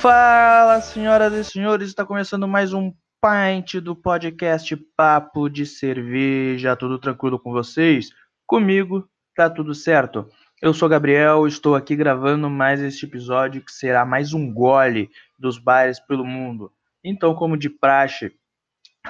Fala, senhoras e senhores, está começando mais um Pint do podcast Papo de Cerveja. Tudo tranquilo com vocês? Comigo tá tudo certo. Eu sou Gabriel, estou aqui gravando mais este episódio que será mais um gole dos bares pelo mundo. Então, como de praxe,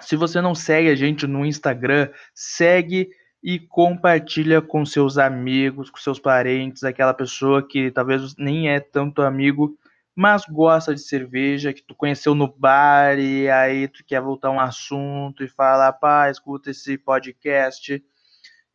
se você não segue a gente no Instagram, segue e compartilha com seus amigos, com seus parentes, aquela pessoa que talvez nem é tanto amigo, mas gosta de cerveja, que tu conheceu no bar e aí tu quer voltar um assunto e falar, pá, escuta esse podcast.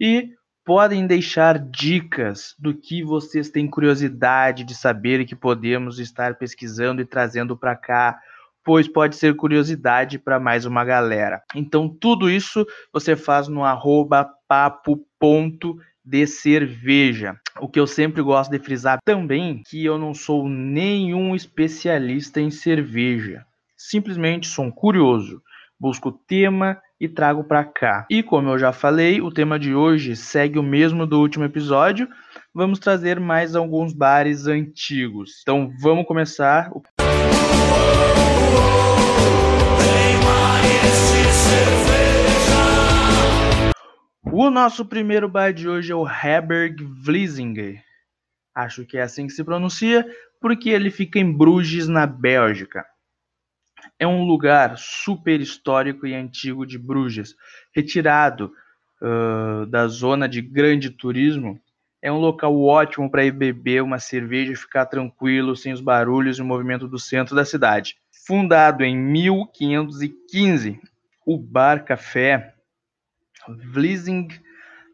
E podem deixar dicas do que vocês têm curiosidade de saber e que podemos estar pesquisando e trazendo para cá, pois pode ser curiosidade para mais uma galera. Então tudo isso você faz no arroba papo.de cerveja. O que eu sempre gosto de frisar também que eu não sou nenhum especialista em cerveja. Simplesmente sou um curioso. Busco tema e trago para cá. E como eu já falei, o tema de hoje segue o mesmo do último episódio. Vamos trazer mais alguns bares antigos. Então vamos começar. O nosso primeiro bar de hoje é o Herberg Vlissingen. Acho que é assim que se pronuncia, porque ele fica em Bruges, na Bélgica. É um lugar super histórico e antigo de Bruges, retirado uh, da zona de grande turismo. É um local ótimo para ir beber uma cerveja e ficar tranquilo, sem os barulhos e o movimento do centro da cidade. Fundado em 1515, o Bar Café Vlissing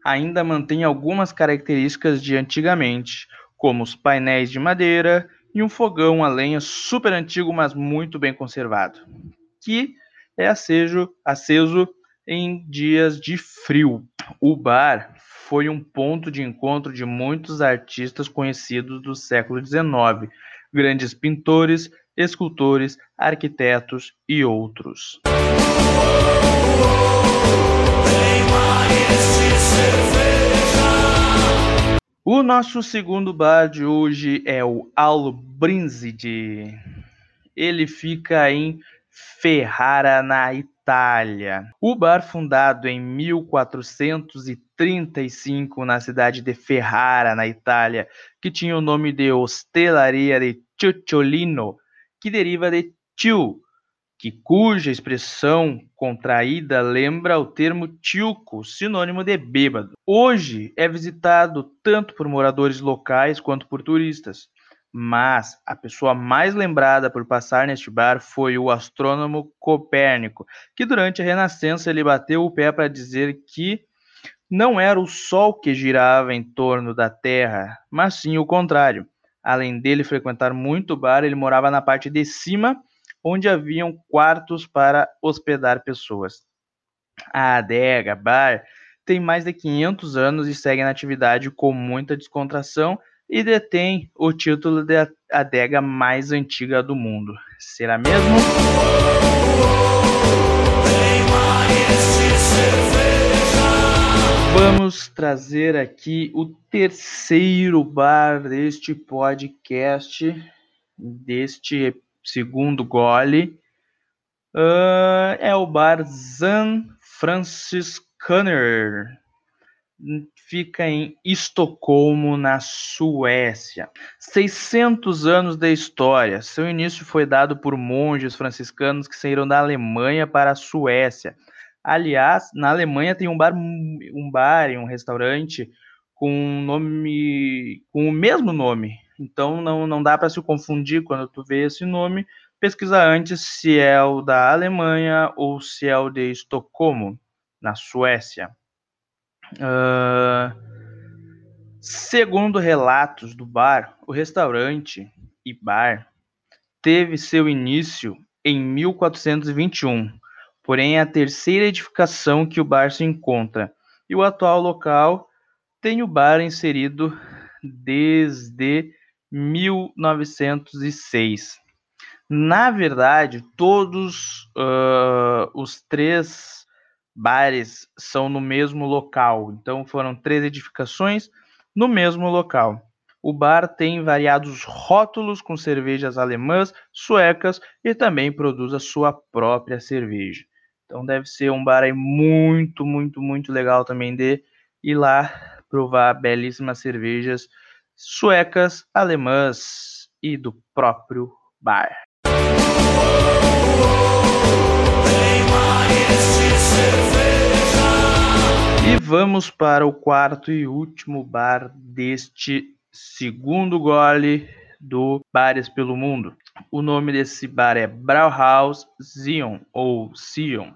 ainda mantém algumas características de antigamente, como os painéis de madeira e um fogão a lenha super antigo, mas muito bem conservado, que é aceso, aceso em dias de frio. O bar foi um ponto de encontro de muitos artistas conhecidos do século XIX, grandes pintores, escultores, arquitetos e outros. O nosso segundo bar de hoje é o Albrinzide. Ele fica em Ferrara, na Itália. O bar, fundado em 1435 na cidade de Ferrara, na Itália, que tinha o nome de Hostelaria de Ciocciolino, que deriva de tio, que cuja expressão contraída lembra o termo tilco, sinônimo de bêbado. Hoje é visitado tanto por moradores locais quanto por turistas, mas a pessoa mais lembrada por passar neste bar foi o astrônomo Copérnico, que durante a Renascença ele bateu o pé para dizer que não era o Sol que girava em torno da Terra, mas sim o contrário. Além dele frequentar muito bar, ele morava na parte de cima onde haviam quartos para hospedar pessoas. A adega bar tem mais de 500 anos e segue na atividade com muita descontração e detém o título de adega mais antiga do mundo. Será mesmo? Vamos trazer aqui o terceiro bar deste podcast, deste segundo gole uh, é o bar Zan Franciscaner. Fica em Estocolmo, na Suécia. 600 anos da história. Seu início foi dado por monges franciscanos que saíram da Alemanha para a Suécia. Aliás, na Alemanha tem um bar, um bar e um restaurante com um nome, com o mesmo nome, então não, não dá para se confundir quando tu vê esse nome. Pesquisa antes se é o da Alemanha ou se é o de Estocolmo, na Suécia. Uh, segundo relatos do bar, o restaurante e bar teve seu início em 1421, porém é a terceira edificação que o bar se encontra, e o atual local tem o bar inserido desde 1906. Na verdade, todos uh, os três bares são no mesmo local. Então, foram três edificações no mesmo local. O bar tem variados rótulos com cervejas alemãs, suecas e também produz a sua própria cerveja. Então deve ser um bar aí muito, muito, muito legal também de ir lá provar belíssimas cervejas suecas, alemãs e do próprio bar. E vamos para o quarto e último bar deste segundo gole do Bares pelo Mundo. O nome desse bar é Brauhaus Zion ou Sion.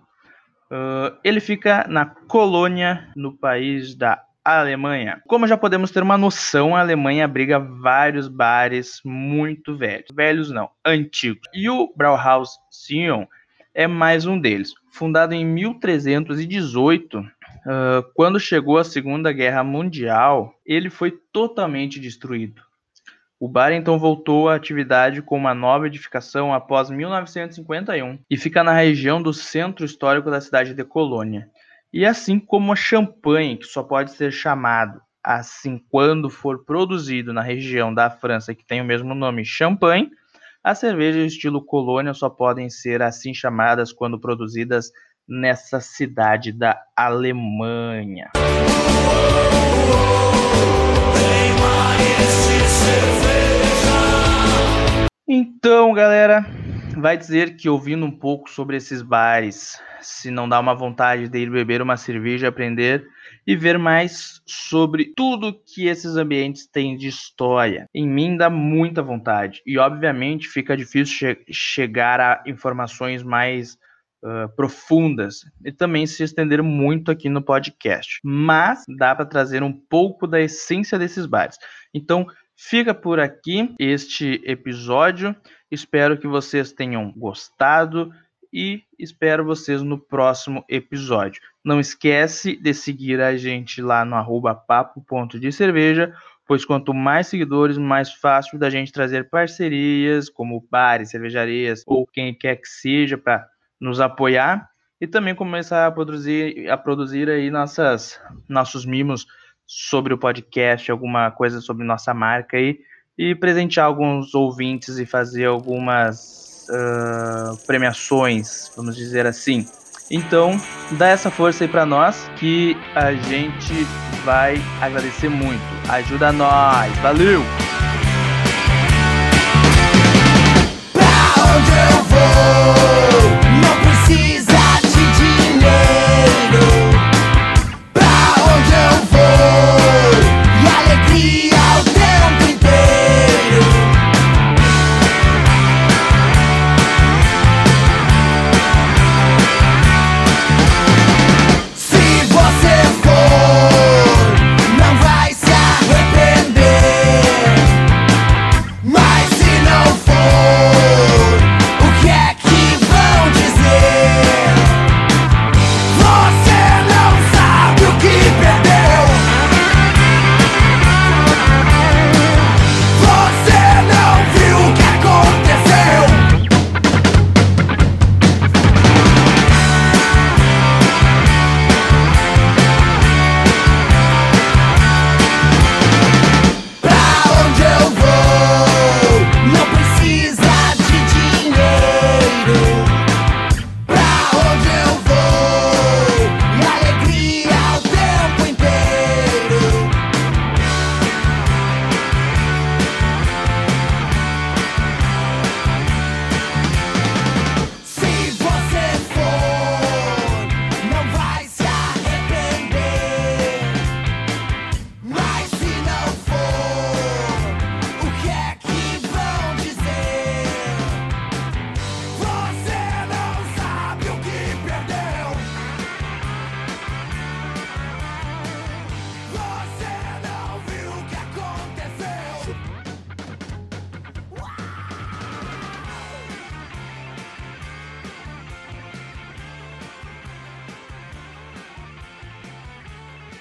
Uh, ele fica na Colônia, no país da Alemanha. Como já podemos ter uma noção, a Alemanha abriga vários bares muito velhos. Velhos não, antigos. E o Brauhaus Sion é mais um deles. Fundado em 1318, Uh, quando chegou a Segunda Guerra Mundial, ele foi totalmente destruído. O bar então voltou à atividade com uma nova edificação após 1951 e fica na região do centro histórico da cidade de Colônia. E assim como a champanhe, que só pode ser chamado assim quando for produzido na região da França que tem o mesmo nome, champanhe, as cervejas estilo Colônia só podem ser assim chamadas quando produzidas nessa cidade da Alemanha. Então, galera, vai dizer que ouvindo um pouco sobre esses bares, se não dá uma vontade de ir beber uma cerveja, aprender e ver mais sobre tudo que esses ambientes têm de história. Em mim dá muita vontade e, obviamente, fica difícil che chegar a informações mais uh, profundas e também se estender muito aqui no podcast. Mas dá para trazer um pouco da essência desses bares. Então, fica por aqui este episódio. Espero que vocês tenham gostado e espero vocês no próximo episódio. Não esquece de seguir a gente lá no arroba papo.de pois quanto mais seguidores, mais fácil da gente trazer parcerias, como bares, cervejarias ou quem quer que seja para nos apoiar e também começar a produzir, a produzir aí nossas, nossos mimos sobre o podcast, alguma coisa sobre nossa marca aí, e presentear alguns ouvintes e fazer algumas uh, premiações, vamos dizer assim. Então, dá essa força aí para nós que a gente vai agradecer muito. Ajuda nós, valeu!